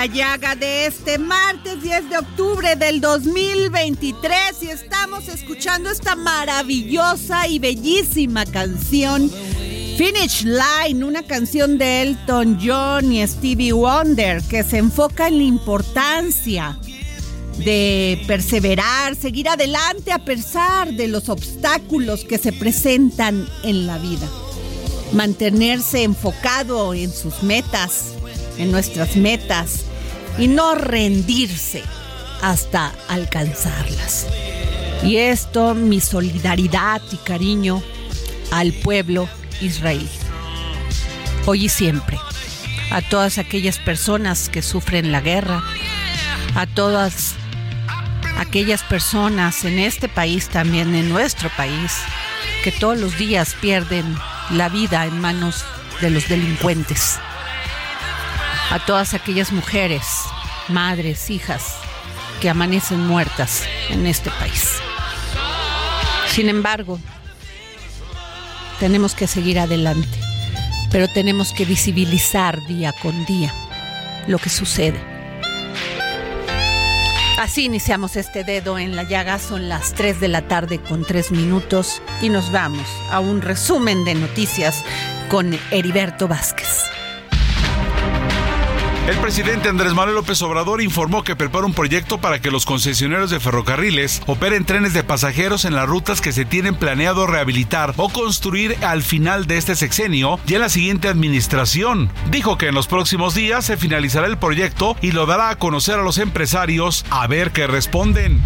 la llaga de este martes 10 de octubre del 2023 y estamos escuchando esta maravillosa y bellísima canción Finish Line, una canción de Elton John y Stevie Wonder que se enfoca en la importancia de perseverar, seguir adelante a pesar de los obstáculos que se presentan en la vida. Mantenerse enfocado en sus metas, en nuestras metas y no rendirse hasta alcanzarlas. Y esto mi solidaridad y cariño al pueblo israelí. Hoy y siempre. A todas aquellas personas que sufren la guerra, a todas aquellas personas en este país, también en nuestro país, que todos los días pierden la vida en manos de los delincuentes. A todas aquellas mujeres, madres, hijas que amanecen muertas en este país. Sin embargo, tenemos que seguir adelante, pero tenemos que visibilizar día con día lo que sucede. Así iniciamos este dedo en la llaga, son las 3 de la tarde con 3 minutos y nos vamos a un resumen de noticias con Heriberto Vázquez. El presidente Andrés Manuel López Obrador informó que prepara un proyecto para que los concesionarios de ferrocarriles operen trenes de pasajeros en las rutas que se tienen planeado rehabilitar o construir al final de este sexenio y en la siguiente administración. Dijo que en los próximos días se finalizará el proyecto y lo dará a conocer a los empresarios a ver qué responden.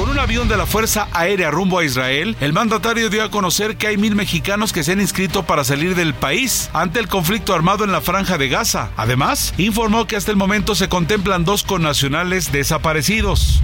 Con un avión de la Fuerza Aérea rumbo a Israel, el mandatario dio a conocer que hay mil mexicanos que se han inscrito para salir del país ante el conflicto armado en la franja de Gaza. Además, informó que hasta el momento se contemplan dos connacionales desaparecidos.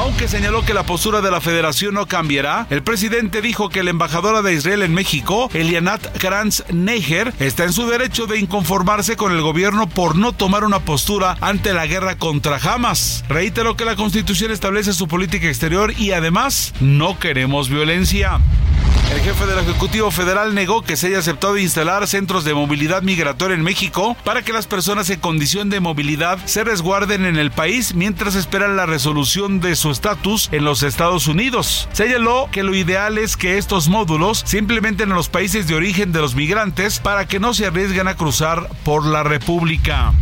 Aunque señaló que la postura de la federación no cambiará, el presidente dijo que la embajadora de Israel en México, Elianat Kranz Neger, está en su derecho de inconformarse con el gobierno por no tomar una postura ante la guerra contra Hamas. Reiteró que la constitución establece su política exterior y además no queremos violencia. El jefe del Ejecutivo Federal negó que se haya aceptado instalar centros de movilidad migratoria en México para que las personas en condición de movilidad se resguarden en el país mientras esperan la resolución de su estatus en los Estados Unidos. Señaló que lo ideal es que estos módulos se implementen en los países de origen de los migrantes para que no se arriesguen a cruzar por la República.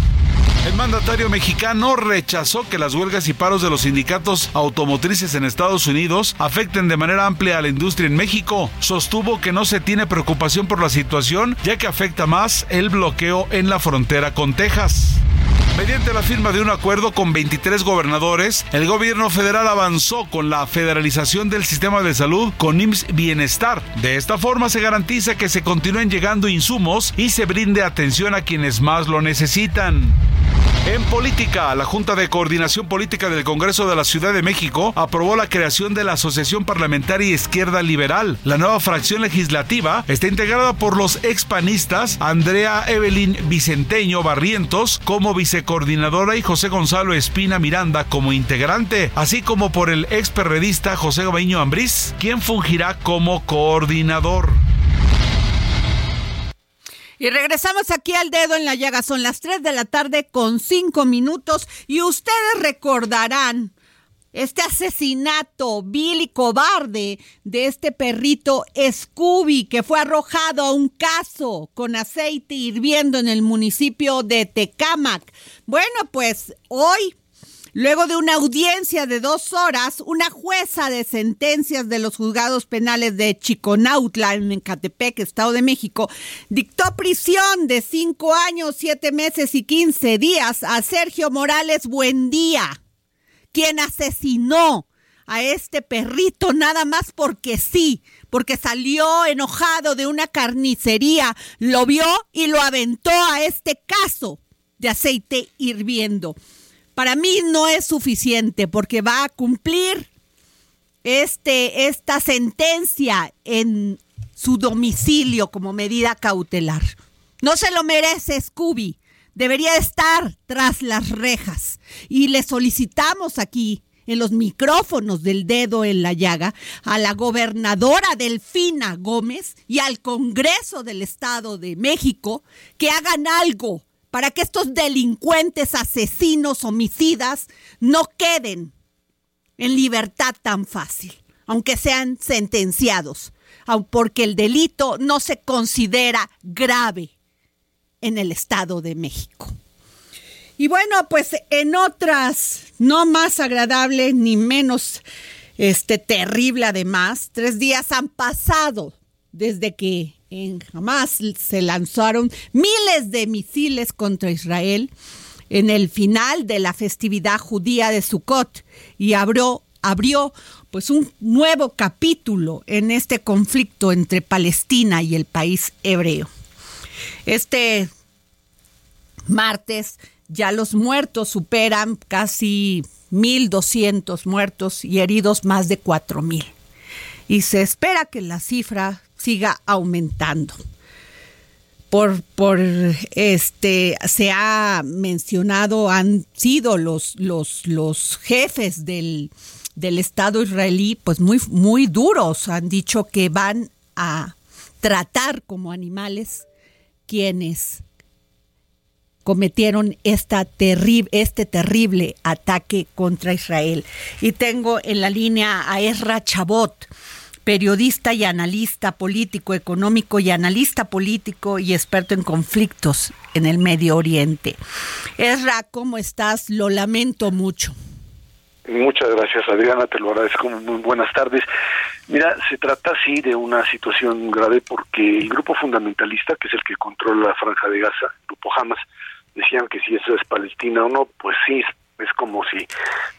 El mandatario mexicano rechazó que las huelgas y paros de los sindicatos automotrices en Estados Unidos afecten de manera amplia a la industria en México. Sostuvo que no se tiene preocupación por la situación ya que afecta más el bloqueo en la frontera con Texas. Mediante la firma de un acuerdo con 23 gobernadores, el gobierno federal avanzó con la federalización del sistema de salud con IMSS Bienestar. De esta forma se garantiza que se continúen llegando insumos y se brinde atención a quienes más lo necesitan. En política, la Junta de Coordinación Política del Congreso de la Ciudad de México aprobó la creación de la Asociación Parlamentaria Izquierda Liberal. La nueva fracción legislativa está integrada por los expanistas Andrea Evelyn Vicenteño Barrientos como vicecoordinadora y José Gonzalo Espina Miranda como integrante, así como por el experredista José Gobeño Ambriz, quien fungirá como coordinador. Y regresamos aquí al dedo en la llaga. Son las 3 de la tarde con 5 minutos y ustedes recordarán este asesinato vil y cobarde de este perrito Scooby que fue arrojado a un caso con aceite hirviendo en el municipio de Tecámac. Bueno, pues hoy Luego de una audiencia de dos horas, una jueza de sentencias de los juzgados penales de Chiconautla, en Ecatepec, Estado de México, dictó prisión de cinco años, siete meses y quince días a Sergio Morales Buendía, quien asesinó a este perrito nada más porque sí, porque salió enojado de una carnicería, lo vio y lo aventó a este caso de aceite hirviendo para mí no es suficiente porque va a cumplir este, esta sentencia en su domicilio como medida cautelar. No se lo merece Scooby. Debería estar tras las rejas. Y le solicitamos aquí, en los micrófonos del dedo en la llaga, a la gobernadora Delfina Gómez y al Congreso del Estado de México que hagan algo para que estos delincuentes, asesinos, homicidas no queden en libertad tan fácil, aunque sean sentenciados, porque el delito no se considera grave en el Estado de México. Y bueno, pues en otras, no más agradables ni menos este terrible además, tres días han pasado desde que en Hamas se lanzaron miles de misiles contra Israel en el final de la festividad judía de Sukkot y abrió, abrió pues un nuevo capítulo en este conflicto entre Palestina y el país hebreo. Este martes ya los muertos superan casi 1.200 muertos y heridos más de 4.000. Y se espera que la cifra siga aumentando. Por, por este se ha mencionado, han sido los, los, los jefes del, del Estado israelí, pues muy, muy duros. Han dicho que van a tratar como animales quienes cometieron esta este terrible ataque contra Israel. Y tengo en la línea a Ezra Chabot, periodista y analista político, económico y analista político y experto en conflictos en el Medio Oriente. Ezra, ¿cómo estás? Lo lamento mucho. Muchas gracias, Adriana, te lo agradezco. Muy buenas tardes. Mira, se trata sí de una situación grave porque el grupo fundamentalista, que es el que controla la franja de Gaza, el grupo Hamas, decían que si eso es Palestina o no, pues sí, es como si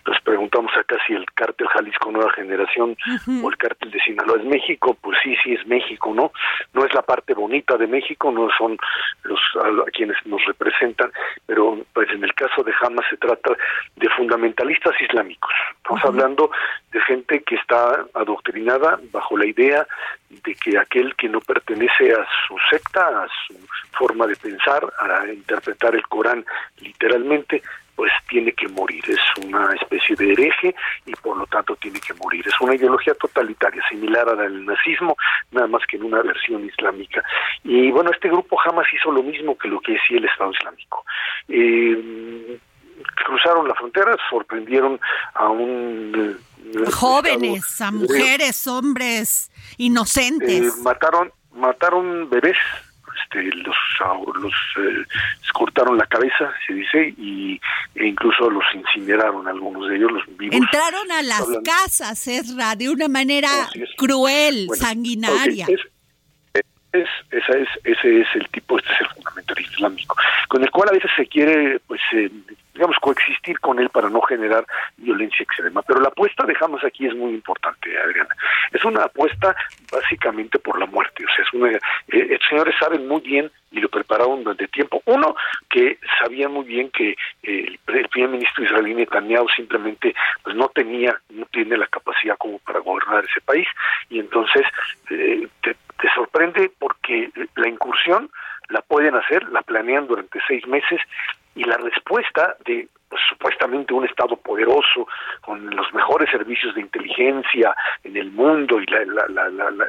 nos preguntamos acá si el cártel Jalisco Nueva Generación o el cártel de Sinaloa es México, pues sí, sí es México, ¿no? No es la parte bonita de México, no son los a, quienes nos representan, pero pues en el caso de Hamas se trata de fundamentalistas islámicos. Estamos hablando de gente que está adoctrinada bajo la idea de que aquel que no pertenece a su secta, a su forma de pensar, a interpretar el Corán literalmente, pues tiene que morir. Es una especie de hereje y por lo tanto tiene que morir. Es una ideología totalitaria, similar a la del nazismo, nada más que en una versión islámica. Y bueno, este grupo jamás hizo lo mismo que lo que decía el Estado Islámico. Eh, cruzaron la frontera, sorprendieron a un... eh, Jóvenes, a mujeres, hombres, inocentes. Eh, mataron, mataron bebés, este, los, los eh, cortaron la cabeza, se dice, y e incluso los incineraron algunos de ellos, los vivos. Entraron a las Hablando- casas, Ezra, de una manera cruel, Bueno, sanguinaria. es- es, esa es, ese es el tipo, este es el fundamentalismo islámico, con el cual a veces se quiere, pues, eh, digamos, coexistir con él para no generar violencia extrema. Pero la apuesta de Hamas aquí es muy importante, Adriana. Es una apuesta básicamente por la muerte. O sea, es una, eh, estos señores saben muy bien y lo prepararon durante tiempo. Uno, que sabían muy bien que eh, el primer ministro israelí Netanyahu simplemente pues no tenía, no tiene la capacidad como para gobernar ese país y entonces eh, te, te sorprende porque la incursión la pueden hacer, la planean durante seis meses y la respuesta de pues, supuestamente un Estado poderoso con los mejores servicios de inteligencia en el mundo y la-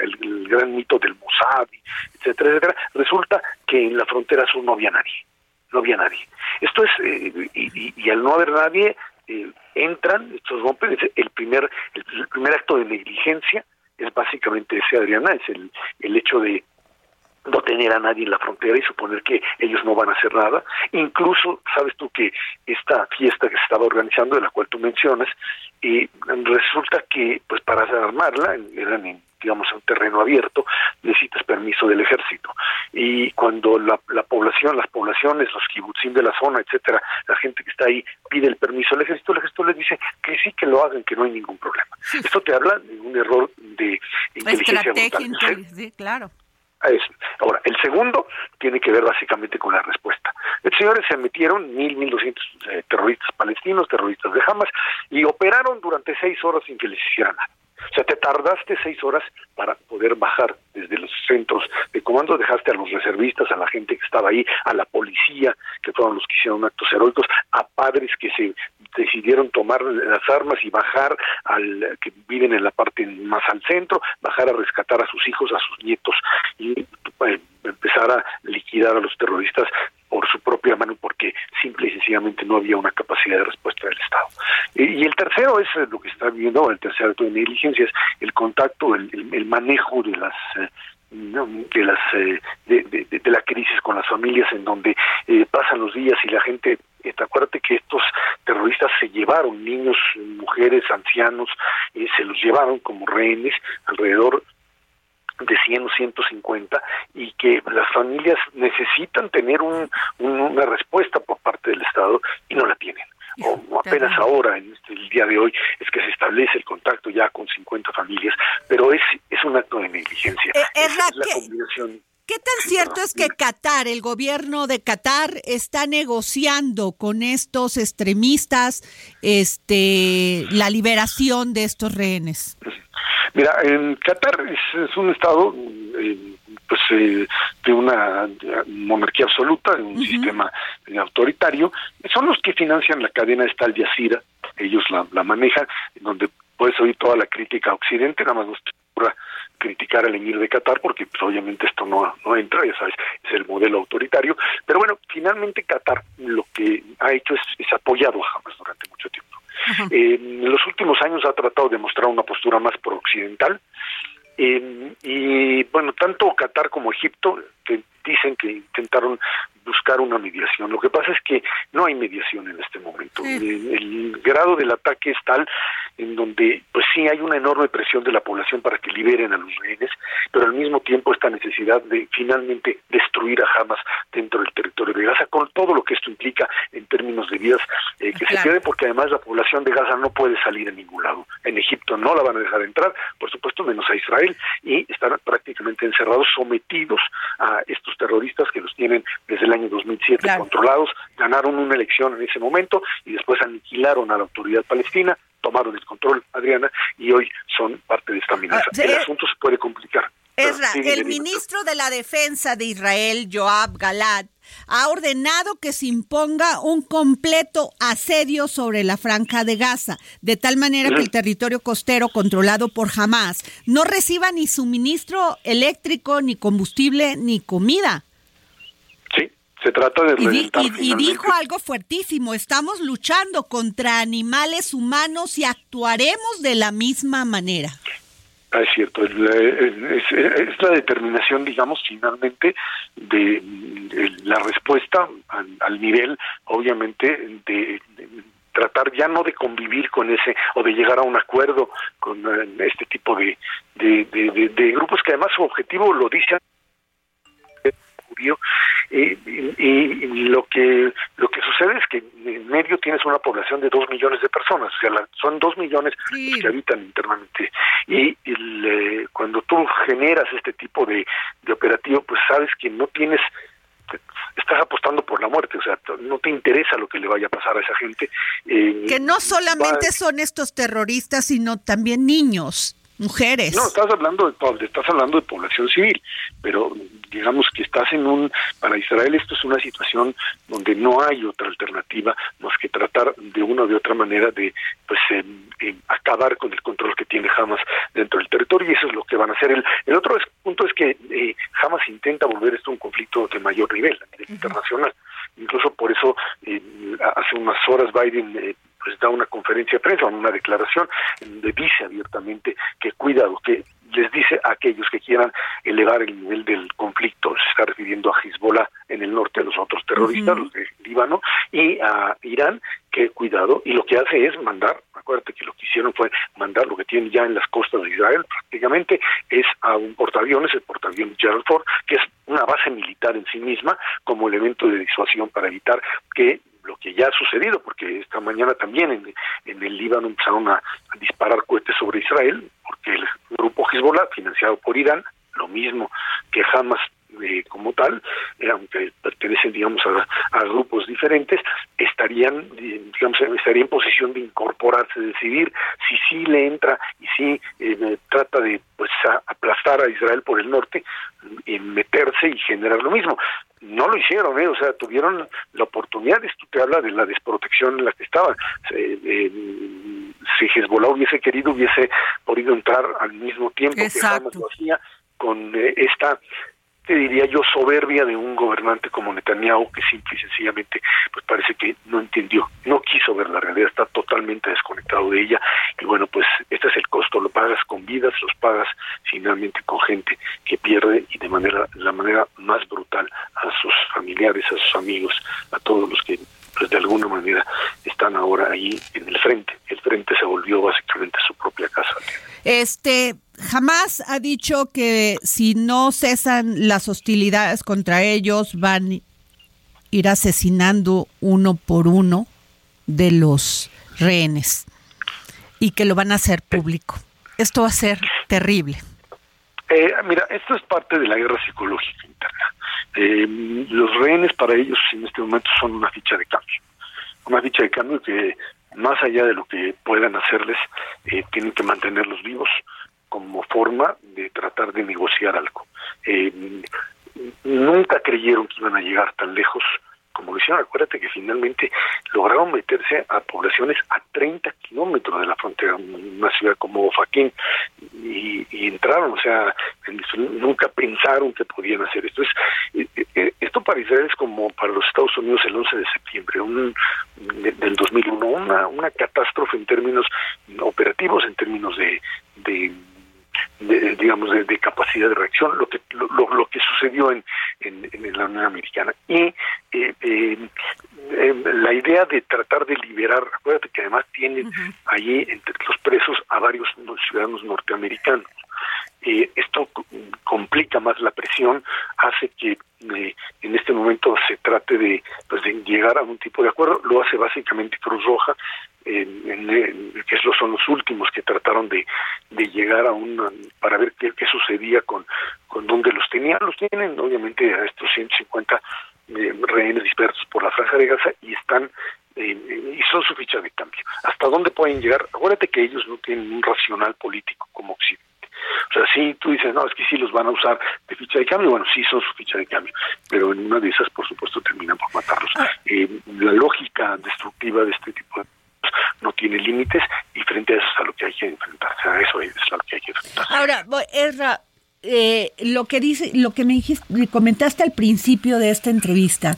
el, gran mito del Mossad, etcétera, etcétera, resulta que en la frontera sur no había nadie, no había nadie. Esto es, eh, y, al no haber nadie, eh, entran, estos rompen, el primer, el primer acto de negligencia es básicamente ese, Adriana, es el, el hecho de no tener a nadie en la frontera y suponer que ellos no van a hacer nada. Incluso, sabes tú que esta fiesta que se estaba organizando, de la cual tú mencionas, y resulta que, pues para armarla, eran en digamos, en un terreno abierto, necesitas permiso del ejército. Y cuando la, la población, las poblaciones, los kibutzim de la zona, etcétera, la gente que está ahí pide el permiso del ejército, el ejército les dice que sí que lo hagan, que no hay ningún problema. Esto te habla de un error de inteligencia estrategia, brutal. intel- sí, claro. Ahora, el segundo tiene que ver básicamente con la respuesta. Los señores se metieron, mil, mil doscientos eh, terroristas palestinos, terroristas de Hamas, y operaron durante seis horas sin que les hicieran nada. O sea, te tardaste seis horas para poder bajar desde los centros de comando, dejaste a los reservistas, a la gente que estaba ahí, a la policía, que fueron los que hicieron actos heroicos, a padres que se decidieron tomar las armas y bajar al que viven en la parte más al centro, bajar a rescatar a sus hijos, a sus nietos. Y eh, empezar a liquidar a los terroristas por su propia mano porque simple y sencillamente no había una capacidad de respuesta del Estado. Y, y el tercero es eh, lo que está viendo, el tercer acto de negligencia es el contacto, el, manejo de las eh, de las eh, de, de- la crisis con las familias en donde eh, pasan los días y la gente eh, acuérdate que estos terroristas se llevaron niños, mujeres, ancianos, eh, se los llevaron como rehenes alrededor de 100 o 150 y que las familias necesitan tener un, un- una respuesta por parte del Estado y no la tienen. O, apenas ahora, en este, el día de hoy, es que se establece el contacto ya con 50 familias, pero es, es un acto de negligencia. Eh, es, Erra, es la ¿qué- combinación. ¿Qué tan cierto es que Qatar, el gobierno de Qatar, está negociando con estos extremistas este, la liberación de estos rehenes? Mira, en Qatar es, es un estado eh, pues eh, de una monarquía absoluta, de un sistema autoritario. Son los que financian la cadena esta Al Jazeera, ellos la, la manejan, en donde puedes oír toda la crítica a Occidente, nada más no te ocurra criticar al emir de Qatar, porque pues, obviamente esto no, no entra, ya sabes, es el modelo autoritario. Pero bueno, finalmente Qatar lo que ha hecho es, es apoyado a Hamas durante mucho tiempo. Eh, en los últimos años ha tratado de mostrar una postura más pro-occidental. Eh, y bueno, tanto Qatar como Egipto que dicen que intentaron buscar una mediación. Lo que pasa es que no hay mediación en este momento. Sí. El grado del ataque es tal en donde pues sí hay una enorme presión de la población para que liberen a los rehenes, pero al mismo tiempo esta necesidad de finalmente destruir a Hamas dentro del territorio de Gaza, con todo lo que esto implica en términos de vidas eh, que Claro. se pierden, porque además la población de Gaza no puede salir a ningún lado. En Egipto no la van a dejar entrar, por supuesto, menos a Israel, y están prácticamente encerrados, sometidos a estos terroristas que los tienen desde el año 2007 Claro. controlados, ganaron una elección en ese momento y después aniquilaron a la autoridad palestina, tomaron el control, Adriana, y hoy son parte de esta amenaza. Ah, sí, el eh, asunto se puede complicar. Esra, el ministro de la Defensa de Israel, Joab Galat, ha ordenado que se imponga un completo asedio sobre la franja de Gaza, de tal manera que el territorio costero controlado por Hamas no reciba ni suministro eléctrico, ni combustible, ni comida. Sí, se trata de... Y, y dijo algo fuertísimo, estamos luchando contra animales humanos y actuaremos de la misma manera. Ah, es cierto, es, la determinación, digamos, finalmente de, la respuesta al, nivel, obviamente, de, tratar ya no de convivir con ese o de llegar a un acuerdo con eh, este tipo de, de, grupos que además su objetivo lo dice y, y, lo que lo que sucede es que en medio tienes una población de dos millones de personas, o sea, son dos millones los que habitan internamente. Y cuando tú generas este tipo de, de operativo, pues sabes que no tienes estás apostando por la muerte, o sea, no te interesa lo que le vaya a pasar a esa gente. Eh, que no solamente son estos terroristas, sino también niños, mujeres. No, estás hablando de estás hablando de población civil, pero digamos que estás en un, para Israel esto es una situación donde no hay otra alternativa más que tratar de una o de otra manera de pues em, acabar con el control que tiene Hamas dentro del territorio y eso es lo que van a hacer. El, el otro punto es que eh, Hamas intenta volver esto un conflicto de mayor nivel, a nivel internacional. Incluso por eso eh, hace unas horas Biden eh, pues da una conferencia de prensa, una declaración donde dice abiertamente que cuidado, que les dice a aquellos que quieran elevar el nivel del conflicto, se está refiriendo a Hezbollah en el norte, a los otros terroristas, los de Líbano, y a Irán, que cuidado, y lo que hace es mandar, acuérdate que lo que hicieron fue mandar lo que tienen ya en las costas de Israel, prácticamente es a un portaaviones, el portaaviones Gerald Ford, que es una base militar en sí misma, como elemento de disuasión para evitar que que ya ha sucedido, porque esta mañana también en, en el Líbano empezaron a, disparar cohetes sobre Israel, porque el grupo Hezbollah, financiado por Irán, lo mismo que Hamas eh, como tal, eh, aunque pertenecen, digamos, a, a, grupos diferentes, estarían, eh, digamos, estaría en posición de incorporarse, de decidir si sí le entra y si trata de, pues, aplastar a Israel por el norte, meterse y generar lo mismo no lo hicieron, ¿eh? o sea, tuvieron la oportunidad, esto te habla de la desprotección en la que estaban. Eh, si Hezbollah hubiese querido, hubiese podido entrar al mismo tiempo que Hamas lo hacía con eh, diría yo, soberbia de un gobernante como Netanyahu, que simple y sencillamente, pues parece que no entendió, no quiso ver la realidad, está totalmente desconectado de ella. Y bueno, pues este es el costo, lo pagas con vidas, los pagas finalmente con gente que pierde y de manera, la manera más brutal a sus familiares, a sus amigos, a todos los que pues de alguna manera están ahora ahí en el frente. El frente se volvió básicamente su propia casa. Este, jamás ha dicho que si no cesan las hostilidades contra ellos van a ir asesinando uno por uno de los rehenes y que lo van a hacer público. Esto va a ser terrible. Eh, mira, esto es parte de la guerra psicológica interna. Eh, los rehenes para ellos en este momento son una ficha de cambio. Una ficha de cambio que más allá de lo que puedan hacerles, eh, tienen que mantenerlos vivos como forma de tratar de negociar algo. Eh, nunca creyeron que iban a llegar tan lejos como lo hicieron. Acuérdate que finalmente lograron meterse a poblaciones a 30 kilómetros de la frontera, una ciudad como Faquín, y, entraron, o sea, nunca pensaron que podían hacer esto. Es, eh, eh, esto para Israel es como para los Estados Unidos el 11 de septiembre un, del 2001, una, una catástrofe en términos operativos, en términos de de, digamos, de, capacidad de reacción, lo que lo, lo que sucedió en, en, la Unión Americana. Y eh, eh, la idea de tratar de liberar, acuérdate que además tienen allí entre los presos a varios ciudadanos norteamericanos. Eh, esto complica más la presión, hace que eh, en este momento se trate de, pues, de llegar a un tipo de acuerdo, lo hace básicamente Cruz Roja, en, que son los últimos que trataron de, de llegar a un, para ver qué, qué sucedía con, con donde los tenían, los tienen obviamente a estos 150 eh, rehenes dispersos por la franja de Gaza y están eh, y son su ficha de cambio. ¿Hasta dónde pueden llegar? Acuérdate que ellos no tienen un racional político como Occidente. O sea, sí, tú dices, no, es que sí los van a usar de ficha de cambio, bueno, sí son su ficha de cambio, pero en una de esas, por supuesto, terminan por matarlos. Ah. Eh, la lógica destructiva de este tipo de tiene límites y frente a eso es a lo que hay que enfrentarse, eso es a lo que hay que enfrentarse. Ahora, Ezra, eh, lo que dice, lo que me dijiste, me comentaste al principio de esta entrevista,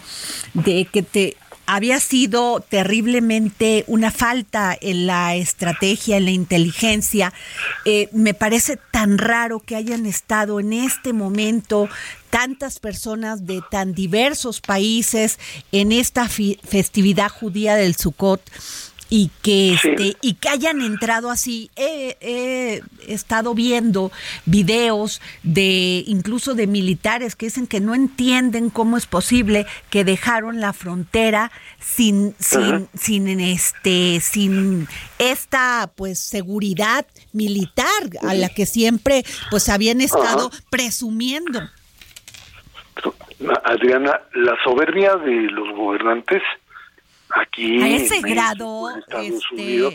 de que te había sido terriblemente una falta en la estrategia, en la inteligencia. Eh, me parece tan raro que hayan estado en este momento tantas personas de tan diversos países en esta festividad judía del Sukkot y que Sí. este y que hayan entrado así. He, he estado viendo videos de incluso de militares que dicen que no entienden cómo es posible que dejaron la frontera sin sin sin este sin esta pues seguridad militar a la que siempre pues habían estado presumiendo. Adriana, la soberbia de los gobernantes aquí a ese en México, grado en Estados este Unidos,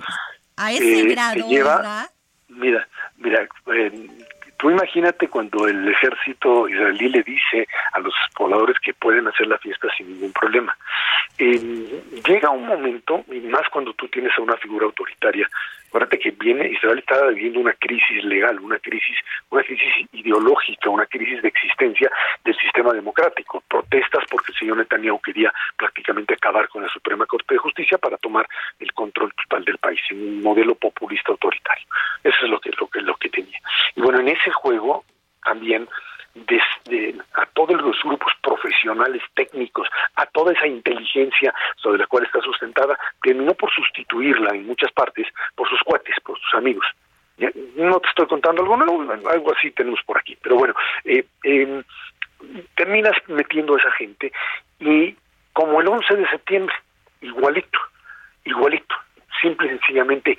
a ese eh, grado lleva- ¿verdad? Mira, mira, eh, tú imagínate cuando el ejército israelí le dice a los pobladores que pueden hacer la fiesta sin ningún problema. Llega un momento, y más cuando tú tienes a una figura autoritaria, acuérdate que viene, Israel está viviendo una crisis legal, una crisis, una crisis ideológica, una crisis de existencia del sistema democrático. Protestas porque el señor Netanyahu quería prácticamente acabar con la Suprema Corte de Justicia para tomar el control total del país, un modelo populista autoritario. Eso es lo que, lo que, lo que tenía. Y bueno, en ese juego también desde a todos los grupos profesionales técnicos, a toda esa inteligencia sobre la cual está sustentada, terminó por sustituirla en muchas partes por sus cuates, por sus amigos. No te estoy contando algo nuevo, algo así tenemos por aquí, pero bueno, eh, eh, terminas metiendo a esa gente y como el 11 de septiembre, igualito, igualito, simple y sencillamente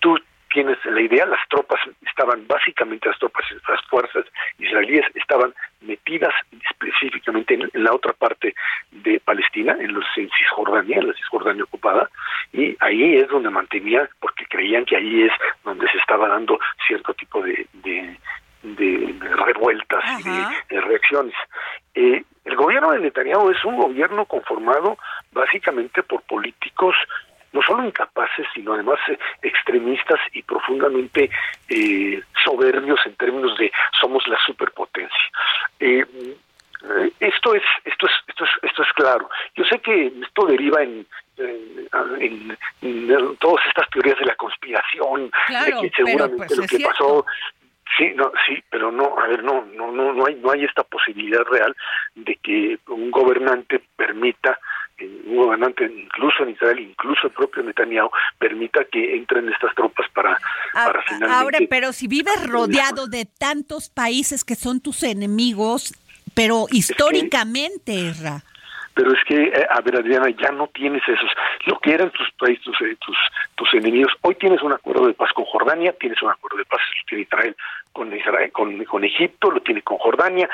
tú tienes la idea, las tropas estaban básicamente las tropas, las fuerzas israelíes estaban metidas específicamente en, en la otra parte de Palestina, en los en Cisjordania, en la Cisjordania ocupada, y ahí es donde mantenía, porque creían que ahí es donde se estaba dando cierto tipo de, de, de- de revueltas y de reacciones. Eh, el gobierno de Netanyahu es un gobierno conformado básicamente por políticos no solo incapaces, sino además eh, extremistas y profundamente eh, soberbios en términos de somos la superpotencia. Eh, eh, esto es esto es esto es esto es claro. Yo sé que esto deriva en en, en- en todas estas teorías de la conspiración, Claro, de que pero, seguramente pues, lo que cierto. pasó Sí, no, sí, pero no, a ver, no, no, no, no hay, no hay esta posibilidad real de que un gobernante permita, eh, un gobernante incluso en Israel, incluso el propio Netanyahu, permita que entren estas tropas para, Ah, para finalmente. Ahora, pero si vives rodeado de tantos países que son tus enemigos, pero históricamente, Ra. Pero es que, eh, a ver, Adriana, ya no tienes esos, lo que eran tus países, tus, eh, tus, tus enemigos. Hoy tienes un acuerdo de paz con Jordania, tienes un acuerdo de paz tiene Israel con Israel, con, con Egipto, lo tiene con Jordania.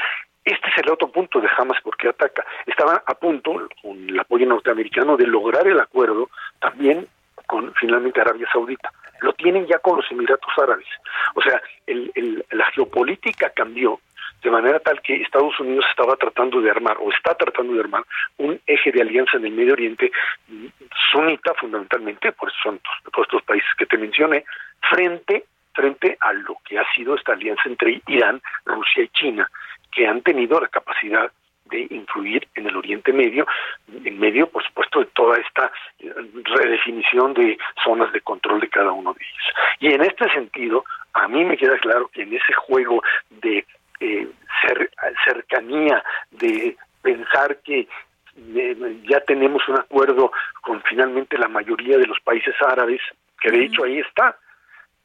Este es el otro punto de Hamas porque ataca. Estaban a punto, con el apoyo norteamericano, de lograr el acuerdo también con finalmente Arabia Saudita. Lo tienen ya con los Emiratos Árabes. O sea, el, la geopolítica cambió de manera tal que Estados Unidos estaba tratando de armar o está tratando de armar un eje de alianza en el Medio Oriente mm, sunita fundamentalmente, por son todos estos países que te mencioné, frente frente a lo que ha sido esta alianza entre Irán, Rusia y China, que han tenido la capacidad de influir en el Oriente Medio, en medio, por supuesto, de toda esta eh, redefinición de zonas de control de cada uno de ellos. Y en este sentido, a mí me queda claro que en ese juego de eh, cer cercanía, de pensar que eh, ya tenemos un acuerdo con finalmente la mayoría de los países árabes, que de hecho ahí está,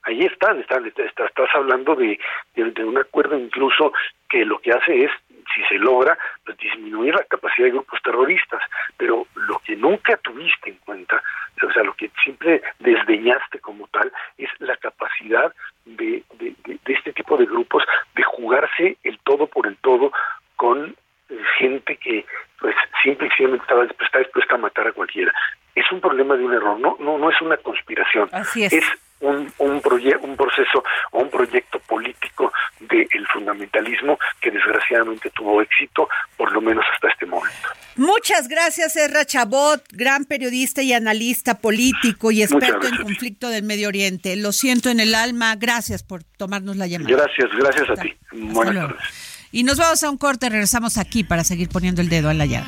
ahí están, están, estás, estás hablando de, de, de, un acuerdo incluso que lo que hace es, si se logra, pues disminuir la capacidad de grupos terroristas, pero lo que nunca tuviste en cuenta, o sea, lo que siempre desdeñaste como tal, es la capacidad de, de, de, de este tipo de grupos de jugarse el todo por el todo con gente que pues simplemente estaba está dispuesta a matar a cualquiera. Es un problema de un error, no no no es una conspiración. Así es. es un un, proye un proceso o un proyecto político fundamentalismo que desgraciadamente tuvo éxito, por lo menos hasta este momento. Muchas gracias, Ezra Chabot, gran periodista y analista político y experto en conflicto del Medio Oriente. Lo siento en el alma, gracias por tomarnos la llamada. Gracias, gracias a ti. Buenas tardes. Y nos vamos a un corte, regresamos aquí para seguir poniendo el dedo en la llaga.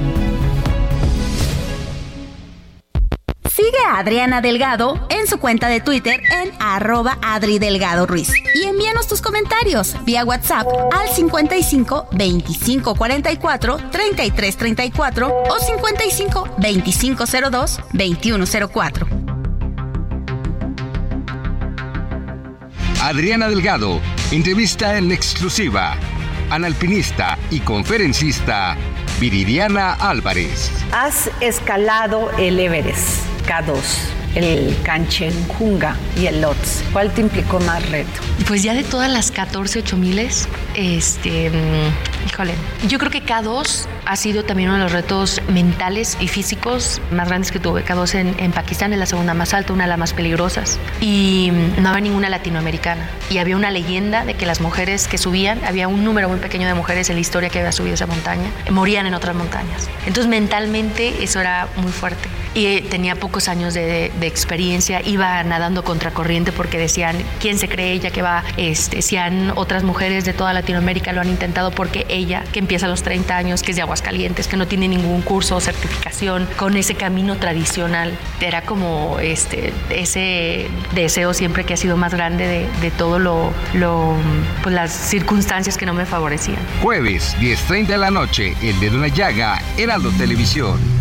Sigue a Adriana Delgado en su cuenta de Twitter en arroba Adri Delgado Ruiz. Y envíanos tus comentarios vía WhatsApp al 55 25 44 33 34 o 55 25 02 21 04. Adriana Delgado entrevista en exclusiva al alpinista y conferencista Viridiana Álvarez. Has escalado el Everest K2, el Kanchenjunga y el Lotz. ¿Cuál te implicó más reto? Pues ya de todas las 14 8000, este, mm, híjole, yo creo que K2 ha sido también uno de los retos mentales y físicos más grandes que tuve. K2 en, en Pakistán es la segunda más alta, una de las más peligrosas. Y mm, no había ninguna latinoamericana. Y había una leyenda de que las mujeres que subían, había un número muy pequeño de mujeres en la historia que había subido esa montaña, morían en otras montañas. Entonces mentalmente eso era muy fuerte. Y tenía pocos años de, experiencia, iba nadando contracorriente porque decían, ¿quién se cree ella que va? Este, decían otras mujeres de toda Latinoamérica lo han intentado porque ella, que empieza a los 30 años, que es de Aguascalientes, que no tiene ningún curso o certificación, con ese camino tradicional, era como este, ese deseo siempre que ha sido más grande de, de todo lo, lo, pues las circunstancias que no me favorecían. Jueves, 10.30 de la noche, El Dedo en la Llaga, Heraldo Televisión.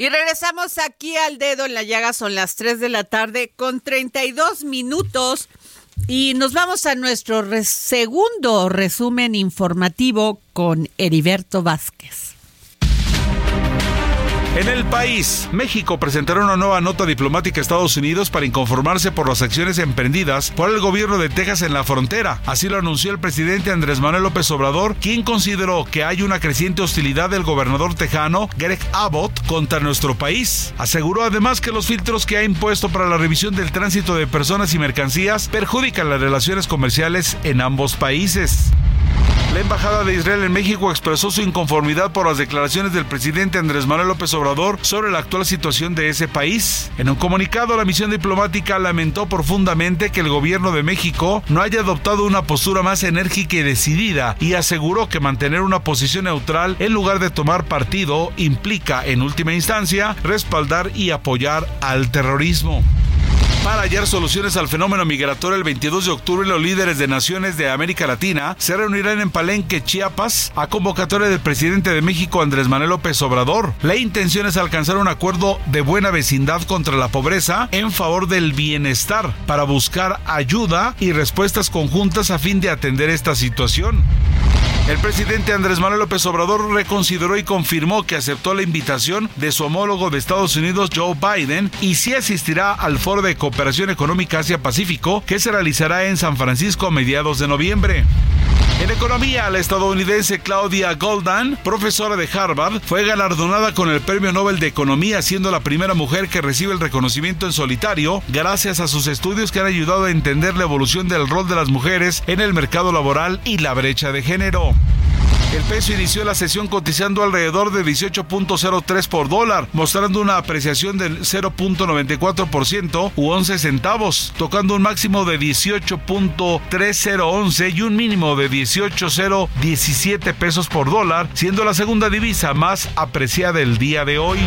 Y regresamos aquí al dedo en la llaga, son las 3 de la tarde con 32 minutos y nos vamos a nuestro segundo resumen informativo con Heriberto Vázquez. En el país, México presentará una nueva nota diplomática a Estados Unidos para inconformarse por las acciones emprendidas por el gobierno de Texas en la frontera. Así lo anunció el presidente Andrés Manuel López Obrador, quien consideró que hay una creciente hostilidad del gobernador tejano Greg Abbott contra nuestro país. Aseguró además que los filtros que ha impuesto para la revisión del tránsito de personas y mercancías perjudican las relaciones comerciales en ambos países. La Embajada de Israel en México expresó su inconformidad por las declaraciones del presidente Andrés Manuel López Obrador sobre la actual situación de ese país. En un comunicado, la misión diplomática lamentó profundamente que el gobierno de México no haya adoptado una postura más enérgica y decidida y aseguró que mantener una posición neutral en lugar de tomar partido implica, en última instancia, respaldar y apoyar al terrorismo. Para hallar soluciones al fenómeno migratorio el 22 de octubre, los líderes de naciones de América Latina se reunirán en Palenque, Chiapas, a convocatoria del presidente de México, Andrés Manuel López Obrador. La intención es alcanzar un acuerdo de buena vecindad contra la pobreza en favor del bienestar, para buscar ayuda y respuestas conjuntas a fin de atender esta situación. El presidente Andrés Manuel López Obrador reconsideró y confirmó que aceptó la invitación de su homólogo de Estados Unidos, Joe Biden, y sí asistirá al Foro de Cooperación Económica Asia-Pacífico que se realizará en San Francisco a mediados de noviembre. En economía, la estadounidense Claudia Goldan, profesora de Harvard, fue galardonada con el Premio Nobel de Economía, siendo la primera mujer que recibe el reconocimiento en solitario, gracias a sus estudios que han ayudado a entender la evolución del rol de las mujeres en el mercado laboral y la brecha de género. El peso inició la sesión cotizando alrededor de 18.03 por dólar, mostrando una apreciación del 0.94% u 11 centavos, tocando un máximo de 18.3011 y un mínimo de 18.017 pesos por dólar, siendo la segunda divisa más apreciada el día de hoy.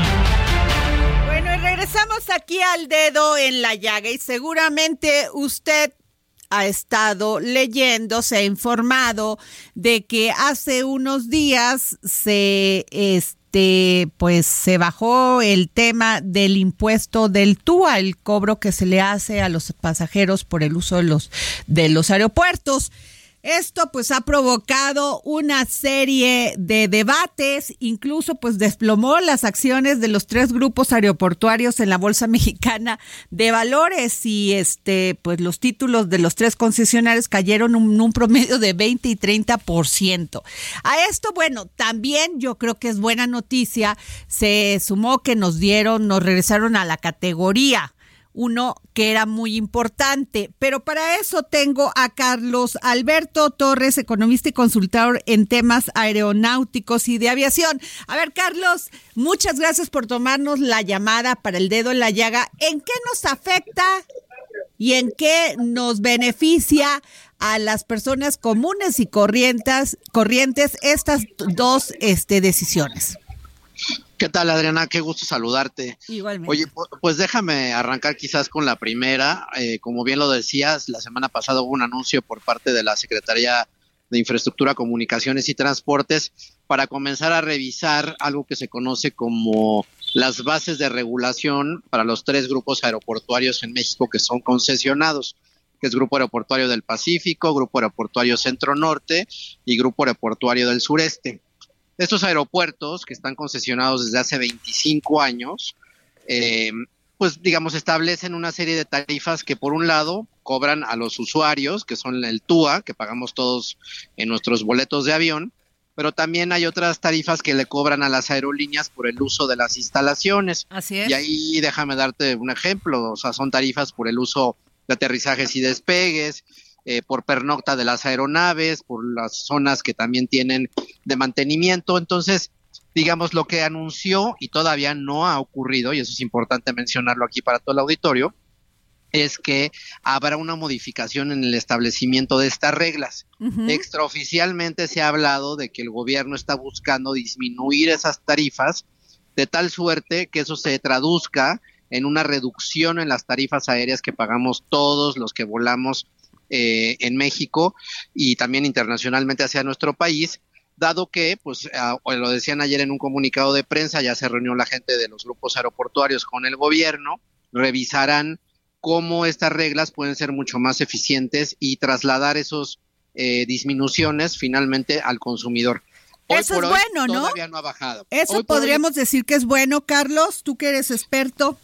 Bueno, y regresamos aquí al dedo en la llaga y seguramente usted ha estado leyendo, se ha informado de que hace unos días se este pues se bajó el tema del impuesto del TUA, el cobro que se le hace a los pasajeros por el uso de los de los aeropuertos. Esto pues ha provocado una serie de debates, incluso pues desplomó las acciones de los tres grupos aeroportuarios en la Bolsa Mexicana de Valores y este pues los títulos de los tres concesionarios cayeron en un, promedio de 20 y 30%. A esto, bueno, también yo creo que es buena noticia, se sumó que nos dieron, nos regresaron a la categoría uno que era muy importante. Pero para eso tengo a Carlos Alberto Torres, economista y consultor en temas aeronáuticos y de aviación. A ver, Carlos, muchas gracias por tomarnos la llamada para el dedo en la llaga. ¿En qué nos afecta y en qué nos beneficia a las personas comunes y corrientes, corrientes estas dos este, decisiones? ¿Qué tal, Adriana? Qué gusto saludarte. Igualmente. Oye, pues déjame arrancar quizás con la primera. Eh, como bien lo decías, la semana pasada hubo un anuncio por parte de la Secretaría de Infraestructura, Comunicaciones y Transportes para comenzar a revisar algo que se conoce como las bases de regulación para los tres grupos aeroportuarios en México que son concesionados que es Grupo Aeroportuario del Pacífico, Grupo Aeroportuario Centro Norte y Grupo Aeroportuario del Sureste. Estos aeropuertos que están concesionados desde hace 25 años, eh, pues digamos, establecen una serie de tarifas que por un lado cobran a los usuarios, que son el TUA, que pagamos todos en nuestros boletos de avión, pero también hay otras tarifas que le cobran a las aerolíneas por el uso de las instalaciones. Así es. Y ahí déjame darte un ejemplo, o sea, son tarifas por el uso de aterrizajes y despegues, eh, por pernocta de las aeronaves, por las zonas que también tienen de mantenimiento. Entonces, digamos, lo que anunció y todavía no ha ocurrido, y eso es importante mencionarlo aquí para todo el auditorio, es que habrá una modificación en el establecimiento de estas reglas. Extraoficialmente se ha hablado de que el gobierno está buscando disminuir esas tarifas de tal suerte que eso se traduzca en una reducción en las tarifas aéreas que pagamos todos los que volamos eh, en México y también internacionalmente hacia nuestro país, dado que, pues, lo decían ayer en un comunicado de prensa, ya se reunió la gente de los grupos aeroportuarios con el gobierno, revisarán cómo estas reglas pueden ser mucho más eficientes y trasladar esos eh, disminuciones finalmente al consumidor. Eso es bueno, ¿no? Todavía no ha bajado. Eso podríamos decir que es bueno, Carlos, tú que eres experto.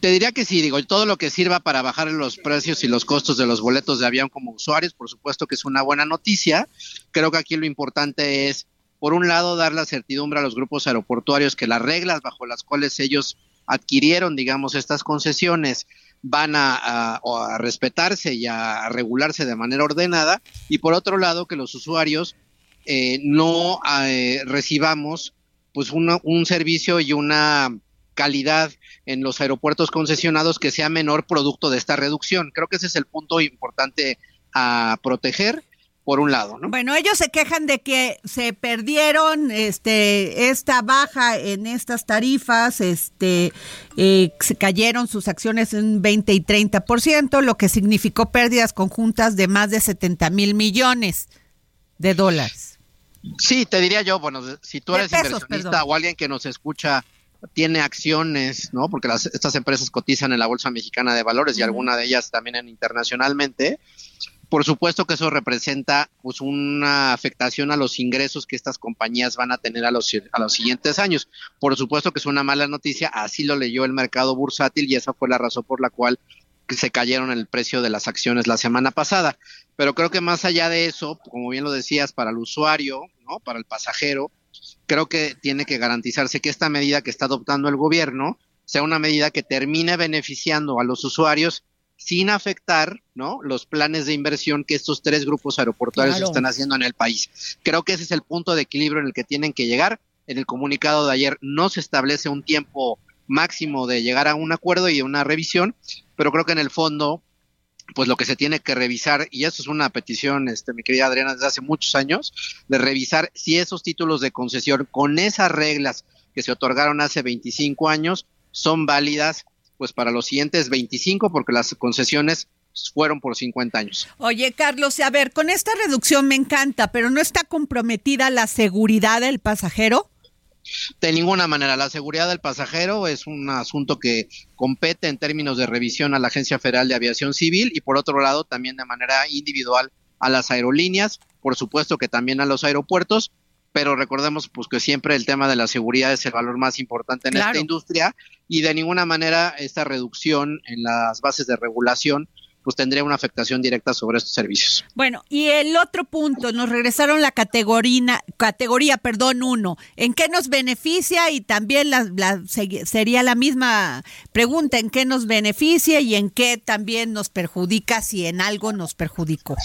Te diría que sí, digo, todo lo que sirva para bajar los precios y los costos de los boletos de avión como usuarios, por supuesto que es una buena noticia. Creo que aquí lo importante es, por un lado, dar la certidumbre a los grupos aeroportuarios que las reglas bajo las cuales ellos adquirieron, digamos, estas concesiones van a, respetarse y a regularse de manera ordenada. Y por otro lado, que los usuarios eh, no eh, recibamos pues un servicio y una calidad en los aeropuertos concesionados que sea menor producto de esta reducción. Creo que ese es el punto importante a proteger por un lado, ¿no? Bueno, ellos se quejan de que se perdieron este esta baja en estas tarifas, este eh, se cayeron sus acciones en 20 y 30%, lo que significó pérdidas conjuntas de más de 70 mil millones de dólares. Sí, te diría yo, bueno, si tú eres inversionista o alguien que nos escucha tiene acciones, ¿no? Porque las, estas empresas cotizan en la Bolsa Mexicana de Valores y alguna de ellas también en internacionalmente. Por supuesto que eso representa pues una afectación a los ingresos que estas compañías van a tener a los, a los siguientes años. Por supuesto que es una mala noticia, así lo leyó el mercado bursátil y esa fue la razón por la cual se cayeron el precio de las acciones la semana pasada. Pero creo que más allá de eso, como bien lo decías, para el usuario, ¿no? Para el pasajero, creo que tiene que garantizarse que esta medida que está adoptando el gobierno sea una medida que termine beneficiando a los usuarios sin afectar ¿no? los planes de inversión que estos tres grupos aeroportuarios están haciendo en el país. Creo que ese es el punto de equilibrio en el que tienen que llegar. En el comunicado de ayer no se establece un tiempo máximo de llegar a un acuerdo y una revisión, pero creo que en el fondo, pues lo que se tiene que revisar, y eso es una petición, este, mi querida Adriana, desde hace muchos años, de revisar si esos títulos de concesión con esas reglas que se otorgaron hace 25 años son válidas pues para los siguientes 25 porque las concesiones fueron por 50 años. Oye, Carlos, a ver, con esta reducción me encanta, pero ¿no está comprometida la seguridad del pasajero? De ninguna manera. La seguridad del pasajero es un asunto que compete en términos de revisión a la Agencia Federal de Aviación Civil y por otro lado también de manera individual a las aerolíneas, por supuesto que también a los aeropuertos, pero recordemos pues que siempre el tema de la seguridad es el valor más importante en esta industria y de ninguna manera esta reducción en las bases de regulación pues tendría una afectación directa sobre estos servicios. Bueno, y el otro punto, nos regresaron la categoría, categoría, perdón, uno. ¿En qué nos beneficia? Y también la, sería la misma pregunta, ¿en qué nos beneficia y en qué también nos perjudica si en algo nos perjudicó?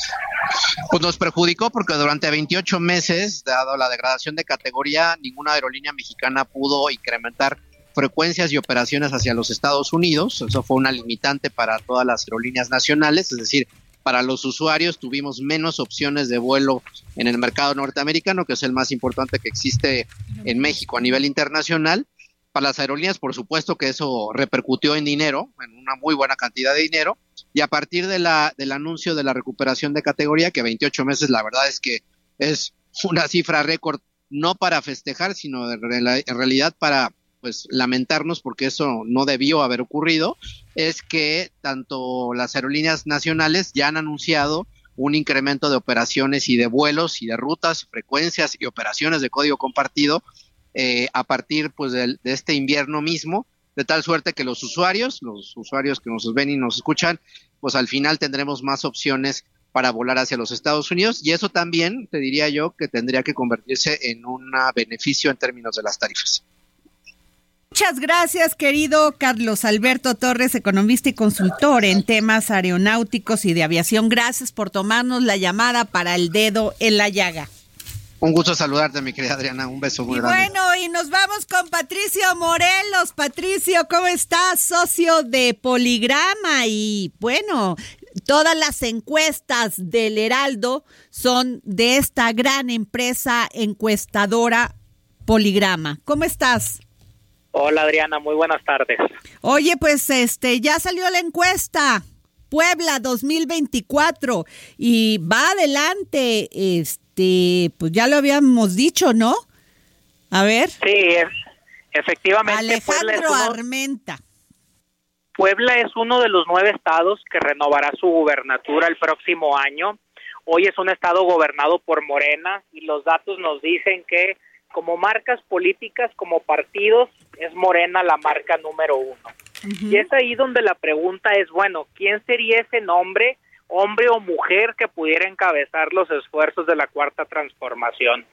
Pues nos perjudicó porque durante 28 meses, dado la degradación de categoría, ninguna aerolínea mexicana pudo incrementar frecuencias y operaciones hacia los Estados Unidos. Eso fue una limitante para todas las aerolíneas nacionales, es decir, para los usuarios tuvimos menos opciones de vuelo en el mercado norteamericano, que es el más importante que existe en México a nivel internacional. Para las aerolíneas, por supuesto que eso repercutió en dinero, en una muy buena cantidad de dinero, y a partir de la, del anuncio de la recuperación de categoría, que 28 meses, la verdad es que es una cifra récord, no para festejar, sino en realidad para pues lamentarnos porque eso no debió haber ocurrido, es que tanto las aerolíneas nacionales ya han anunciado un incremento de operaciones y de vuelos y de rutas, frecuencias y operaciones de código compartido eh, a partir pues de, de, este invierno mismo, de tal suerte que los usuarios, los usuarios que nos ven y nos escuchan, pues al final tendremos más opciones para volar hacia los Estados Unidos y eso también, te diría yo, que tendría que convertirse en un beneficio en términos de las tarifas. Muchas gracias, querido Carlos Alberto Torres, economista y consultor en temas aeronáuticos y de aviación. Gracias por tomarnos la llamada para el dedo en la llaga. Un gusto saludarte, mi querida Adriana. Un beso muy y grande. Bueno, y nos vamos con Patricio Morelos. Patricio, ¿cómo estás? Socio de Poligrama. Y bueno, todas las encuestas del Heraldo son de esta gran empresa encuestadora Poligrama. ¿Cómo estás? Hola Adriana, muy buenas tardes. Oye, pues este ya salió la encuesta. Puebla 2024 y va adelante, este, pues ya lo habíamos dicho, ¿no? A ver. Sí, efectivamente. Alejandro Armenta. Puebla es uno de los nueve estados que renovará su gubernatura el próximo año. Hoy es un estado gobernado por Morena y los datos nos dicen que como marcas políticas, como partidos, es Morena la marca número uno. Y es ahí donde la pregunta es, bueno, ¿quién sería ese nombre, hombre o mujer, que pudiera encabezar los esfuerzos de la cuarta transformación?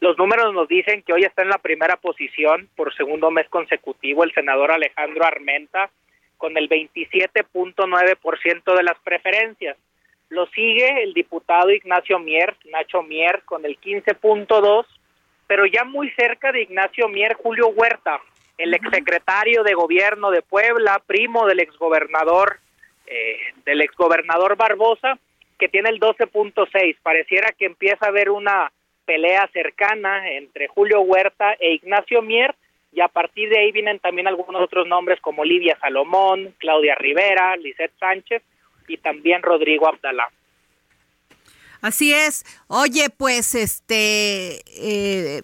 Los números nos dicen que hoy está en la primera posición por segundo mes consecutivo el senador Alejandro Armenta con el 27.9% de las preferencias. Lo sigue el diputado Ignacio Mier, Nacho Mier, con el 15.2 pero ya muy cerca de Ignacio Mier, Julio Huerta, el exsecretario de gobierno de Puebla, primo del exgobernador, eh, del exgobernador Barbosa, que tiene el 12.6. Pareciera que empieza a haber una pelea cercana entre Julio Huerta e Ignacio Mier y a partir de ahí vienen también algunos otros nombres como Lidia Salomón, Claudia Rivera, Lisette Sánchez y también Rodrigo Abdalá. Así es. Oye, pues este eh,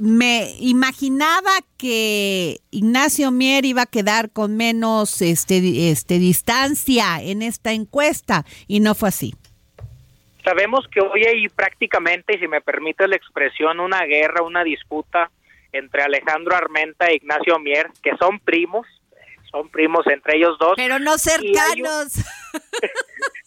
me imaginaba que Ignacio Mier iba a quedar con menos este, este distancia en esta encuesta y no fue así. Sabemos que hoy hay prácticamente, si me permite la expresión, una guerra, una disputa entre Alejandro Armenta e Ignacio Mier, que son primos, son primos entre ellos dos. Pero no cercanos.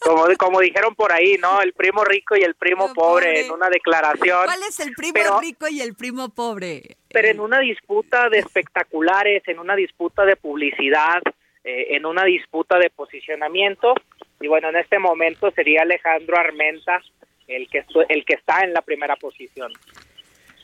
como, como dijeron por ahí, ¿no? El primo rico y el primo pobre, en una declaración. ¿Cuál es el primo rico y el primo pobre? Pero en una disputa de espectaculares, en una disputa de publicidad, eh, en una disputa de posicionamiento. Y bueno, en este momento sería Alejandro Armenta el que, el que está en la primera posición.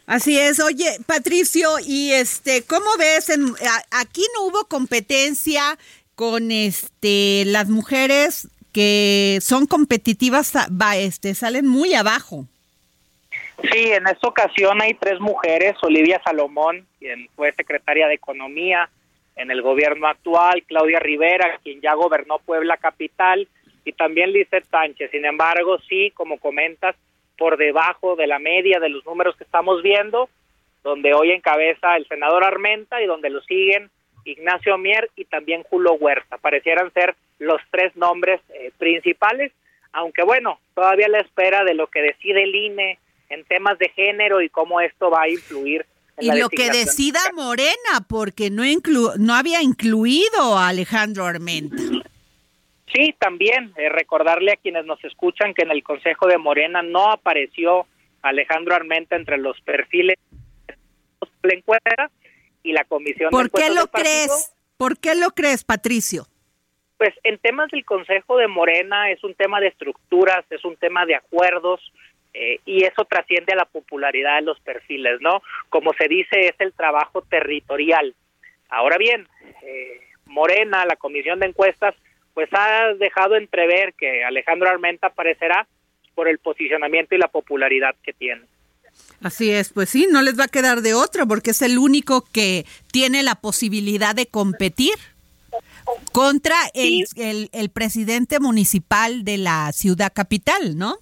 Así es. Oye, Patricio, y este, ¿cómo ves? En, aquí no hubo competencia con este las mujeres que son competitivas, va, este, salen muy abajo. Sí, en esta ocasión hay tres mujeres, Olivia Salomón, quien fue secretaria de Economía en el gobierno actual, Claudia Rivera, quien ya gobernó Puebla Capital, y también Lizeth Sánchez. Sin embargo, sí, como comentas, por debajo de la media de los números que estamos viendo, donde hoy encabeza el senador Armenta y donde lo siguen Ignacio Mier y también Julio Huerta. Parecieran ser los tres nombres eh, principales, aunque bueno, todavía la espera de lo que decide el INE en temas de género y cómo esto va a influir. En y lo que decida Morena, porque no, inclu no había incluido a Alejandro Armenta. Sí, también eh, recordarle a quienes nos escuchan que en el Consejo de Morena no apareció Alejandro Armenta entre los perfiles de la encuesta y la comisión. ¿Por qué lo crees? ¿Por qué lo crees, Patricio? Pues en temas del Consejo de Morena es un tema de estructuras, es un tema de acuerdos eh, y eso trasciende a la popularidad de los perfiles, ¿no? Como se dice, es el trabajo territorial. Ahora bien, eh, Morena, la comisión de encuestas, pues ha dejado entrever que Alejandro Armenta aparecerá por el posicionamiento y la popularidad que tiene. Así es, pues sí, no les va a quedar de otra porque es el único que tiene la posibilidad de competir contra el, el, presidente municipal de la ciudad capital, ¿no?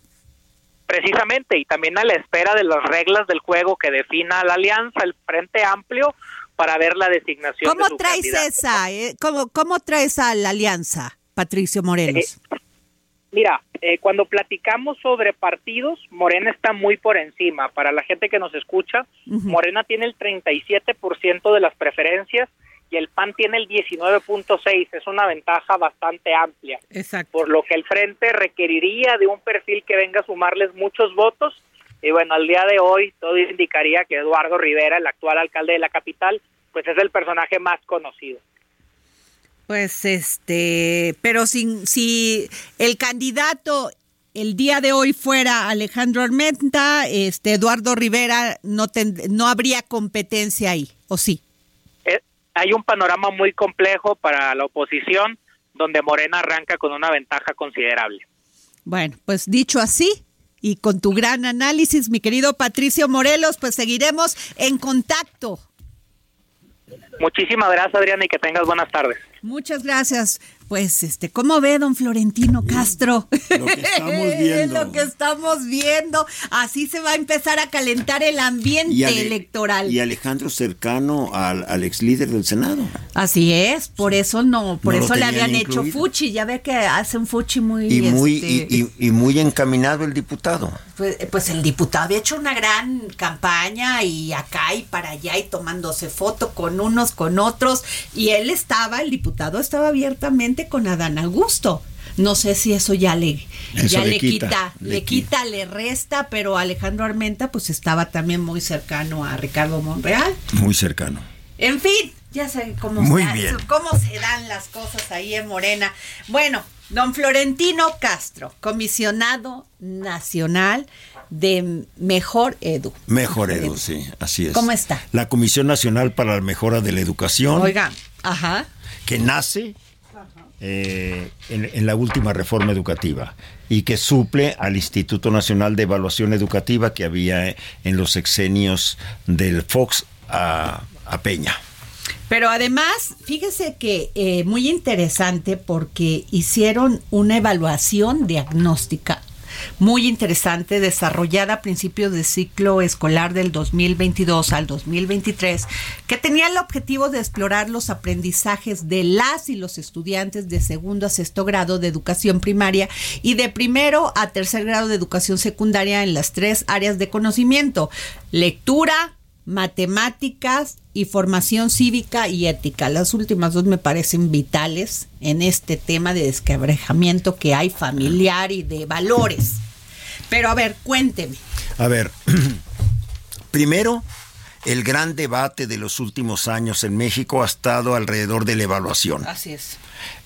Precisamente, y también a la espera de las reglas del juego que defina la alianza, el Frente Amplio, para ver la designación. ¿Cómo de su traes esa? Eh? ¿Cómo, ¿Cómo traes a la alianza, Patricio Morelos? Eh, mira, eh, cuando platicamos sobre partidos, Morena está muy por encima. Para la gente que nos escucha, Morena tiene el 37% de las preferencias y el PAN tiene el 19.6. Es una ventaja bastante amplia. Exacto. Por lo que el Frente requeriría de un perfil que venga a sumarles muchos votos y bueno, al día de hoy todo indicaría que Eduardo Rivera, el actual alcalde de la capital, pues es el personaje más conocido. Pues este, pero si, si el candidato el día de hoy fuera Alejandro Armenta, este Eduardo Rivera no no habría competencia ahí, ¿o sí? Eh, hay un panorama muy complejo para la oposición donde Morena arranca con una ventaja considerable. Bueno, pues dicho así, y con tu gran análisis, mi querido Patricio Morelos, pues seguiremos en contacto. Muchísimas gracias, Adriana, y que tengas buenas tardes. Muchas gracias. Pues, este, ¿cómo ve don Florentino Castro? Lo que estamos viendo. lo que estamos viendo. Así se va a empezar a calentar el ambiente electoral. Y Alejandro cercano al, ex líder del Senado. Así es, por eso no, por eso le habían hecho fuchi. Ya ve que hacen fuchi muy. Y muy, este, y, muy encaminado el diputado. Pues, pues, el diputado había hecho una gran campaña y acá y para allá y tomándose foto con unos, con otros. Y él estaba, el diputado estaba abiertamente con Adán Augusto. No sé si eso ya le, ya le, quita, le, quita, le resta, pero Alejandro Armenta pues estaba también muy cercano a Ricardo Monreal. Muy cercano. En fin, ya sé cómo, muy se, cómo se dan las cosas ahí en Morena. Bueno, don Florentino Castro, comisionado nacional de Mejor Edu. Mejor Edu, sí, así es. ¿Cómo está? La Comisión Nacional para la Mejora de la Educación. Oiga, ajá. Que nace eh, en, la última reforma educativa y que suple al Instituto Nacional de Evaluación Educativa que había en los sexenios del Fox a, a Peña. Pero además, fíjese que eh, muy interesante porque hicieron una evaluación diagnóstica muy interesante desarrollada a principios del ciclo escolar del 2022 al 2023 que tenía el objetivo de explorar los aprendizajes de las y los estudiantes de segundo a sexto grado de educación primaria y de primero a tercer grado de educación secundaria en las tres áreas de conocimiento, lectura, matemáticas y formación cívica y ética. Las últimas dos me parecen vitales en este tema de desquebrajamiento que hay familiar y de valores. Pero a ver, cuénteme. A ver, primero, el gran debate de los últimos años en México ha estado alrededor de la evaluación. Así es.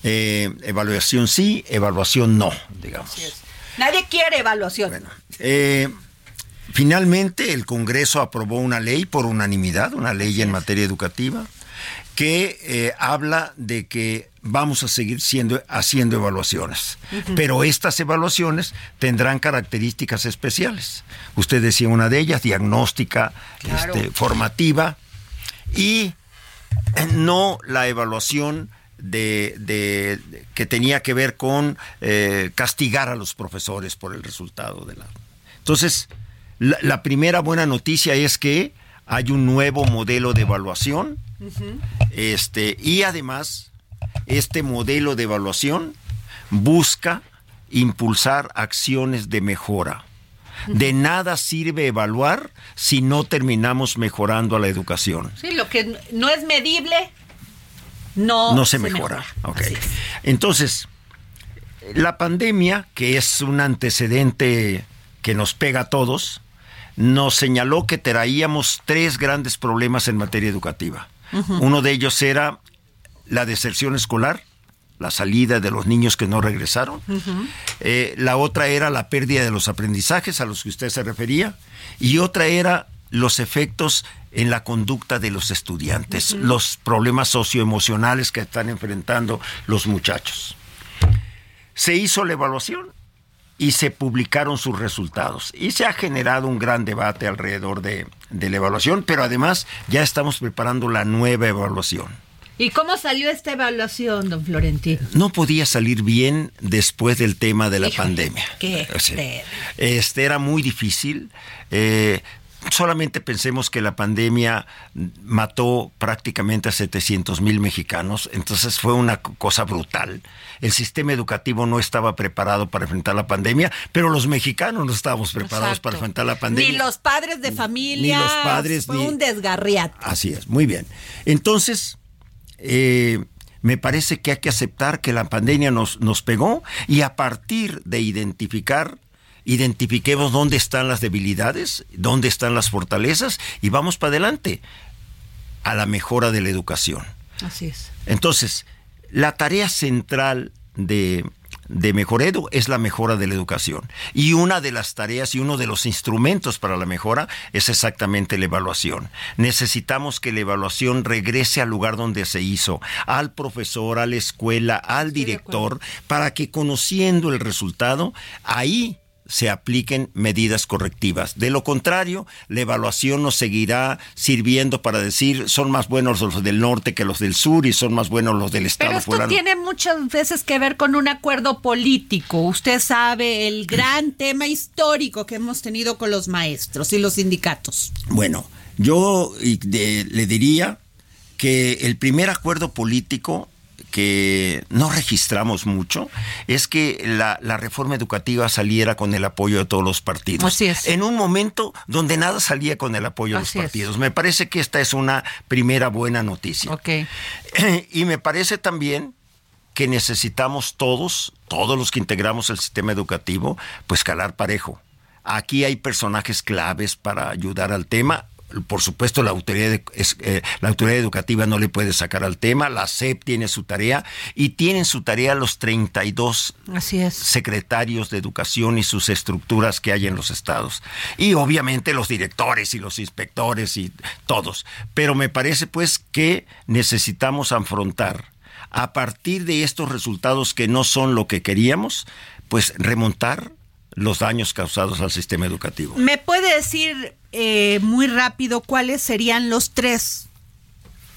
Eh, evaluación sí, evaluación no, digamos. Así es. Nadie quiere evaluación. Eh, finalmente, el Congreso aprobó una ley por unanimidad, una ley en materia educativa, que eh, habla de que vamos a seguir siendo, haciendo evaluaciones. Pero estas evaluaciones tendrán características especiales. Usted decía una de ellas, diagnóstica, Claro. este, formativa, y eh, no la evaluación de, de- de- que tenía que ver con eh, castigar a los profesores por el resultado de la. Entonces, la, la primera buena noticia es que hay un nuevo modelo de evaluación, este, y además, este modelo de evaluación busca impulsar acciones de mejora. De nada sirve evaluar si no terminamos mejorando a la educación. Sí, lo que no es medible no, no se, mejora. Ok. Entonces, la pandemia, que es un antecedente que nos pega a todos, nos señaló que traíamos tres grandes problemas en materia educativa. Uno de ellos era la deserción escolar, la salida de los niños que no regresaron. Eh, la otra era la pérdida de los aprendizajes a los que usted se refería. Y otra era los efectos en la conducta de los estudiantes, los problemas socioemocionales que están enfrentando los muchachos. Se hizo la evaluación y se publicaron sus resultados. Y se ha generado un gran debate alrededor de, de la evaluación, pero además ya estamos preparando la nueva evaluación. ¿Y cómo salió esta evaluación, don Florentino? No podía salir bien después del tema de la Híjole, pandemia. Qué. Este era muy difícil. Eh, solamente pensemos que la pandemia mató prácticamente a 700 mil mexicanos, entonces fue una co- cosa brutal. El sistema educativo no estaba preparado para enfrentar la pandemia, pero los mexicanos no estábamos preparados Exacto. para enfrentar la pandemia. Ni los padres de familia. Ni los padres, Fue ni- un desgarriate. Así es, muy bien. Entonces, eh, me parece que hay que aceptar que la pandemia nos, nos pegó y a partir de identificar, identifiquemos dónde están las debilidades, dónde están las fortalezas y vamos para adelante a la mejora de la educación. Así es. Entonces, la tarea central de, de Mejoredo es la mejora de la educación. Y una de las tareas y uno de los instrumentos para la mejora es exactamente la evaluación. Necesitamos que la evaluación regrese al lugar donde se hizo, al profesor, a la escuela, al director, para que conociendo el resultado, ahí se apliquen medidas correctivas. De lo contrario, la evaluación nos seguirá sirviendo para decir son más buenos los del norte que los del sur y son más buenos los del estado Pero esto tiene muchas veces que ver con un acuerdo político. Usted sabe el gran tema histórico que hemos tenido con los maestros y los sindicatos. Bueno, yo le diría que el primer acuerdo político que no registramos mucho es que la, la reforma educativa saliera con el apoyo de todos los partidos. Así es. En un momento donde nada salía con el apoyo de Así los es. partidos. Me parece que esta es una primera buena noticia. Y me parece también que necesitamos todos, todos los que integramos el sistema educativo, pues calar parejo. Aquí hay personajes claves para ayudar al tema. Por supuesto, la autoridad, de- es- eh, la autoridad educativa no le puede sacar al tema, la SEP tiene su tarea y tienen su tarea los 32 Así es. secretarios de educación y sus estructuras que hay en los estados. Y obviamente los directores y los inspectores y todos. Pero me parece pues que necesitamos afrontar a partir de estos resultados que no son lo que queríamos, pues remontar los daños causados al sistema educativo. ¿Me puede decir eh, muy rápido cuáles serían los tres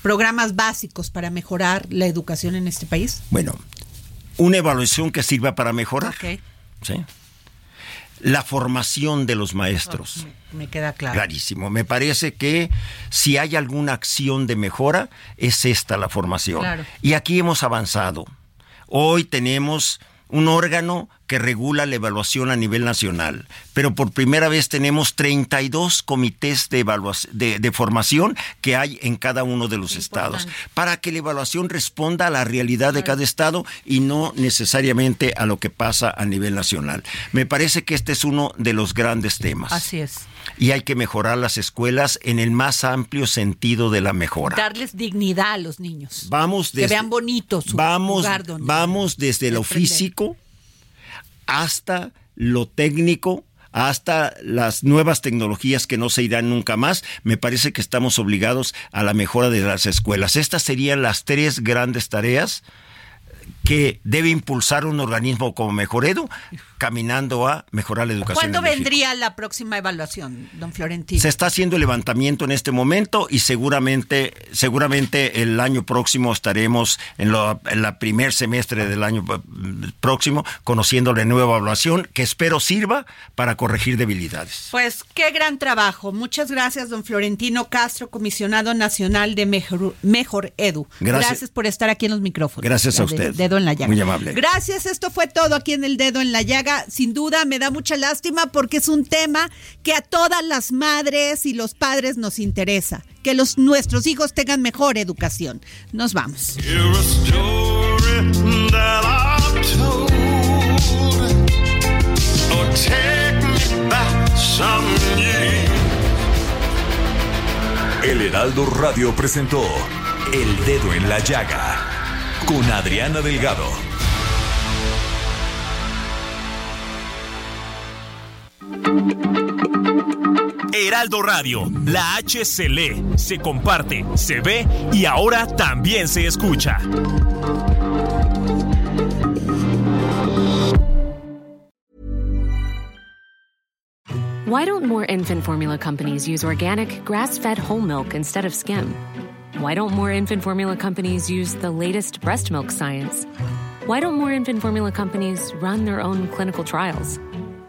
programas básicos para mejorar la educación en este país? Bueno, una evaluación que sirva para mejorar. Ok. ¿sí? La formación de los maestros. Me queda claro. Clarísimo. Me parece que si hay alguna acción de mejora, es esta la formación. Claro. Y aquí hemos avanzado. Hoy tenemos un órgano que regula la evaluación a nivel nacional, pero por primera vez tenemos 32 comités de, evaluación, de, de formación que hay en cada uno de los estados, para que la evaluación responda a la realidad de cada estado y no necesariamente a lo que pasa a nivel nacional. Me parece que este es uno de los grandes temas. Así es. Y hay que mejorar las escuelas en el más amplio sentido de la mejora. Darles dignidad a los niños. Vamos que desde- vean bonito su vamos, lugar donde vamos desde lo aprender. físico hasta lo técnico, hasta las nuevas tecnologías que no se irán nunca más. Me parece que estamos obligados a la mejora de las escuelas. Estas serían las tres grandes tareas que debe impulsar un organismo como Mejoredo, caminando a mejorar la educación. ¿Cuándo en México. vendría la próxima evaluación, don Florentino? Se está haciendo el levantamiento en este momento y seguramente, seguramente el año próximo estaremos en, lo- en la primer semestre del año eh, próximo conociendo la nueva evaluación que espero sirva para corregir debilidades. Pues qué gran trabajo. Muchas gracias, don Florentino Castro, comisionado nacional de Mejor, Mejor Edu. Gracias. por estar aquí en los micrófonos. Gracias a de- usted. Dedo en la llaga. Muy amable. Gracias, esto fue todo aquí en el Dedo en la Llaga. Sin duda me da mucha lástima porque es un tema que a todas las madres y los padres nos interesa. Que los, nuestros hijos tengan mejor educación. Nos vamos. Years. El Heraldo Radio presentó El Dedo en la Llaga con Adriana Delgado. Heraldo Radio, la se comparte, se ve y ahora también se escucha. Why don't more infant formula companies use organic, grass fed whole milk instead of skim? Why don't more infant formula companies use the latest breast milk science? Why don't more infant formula companies run their own clinical trials?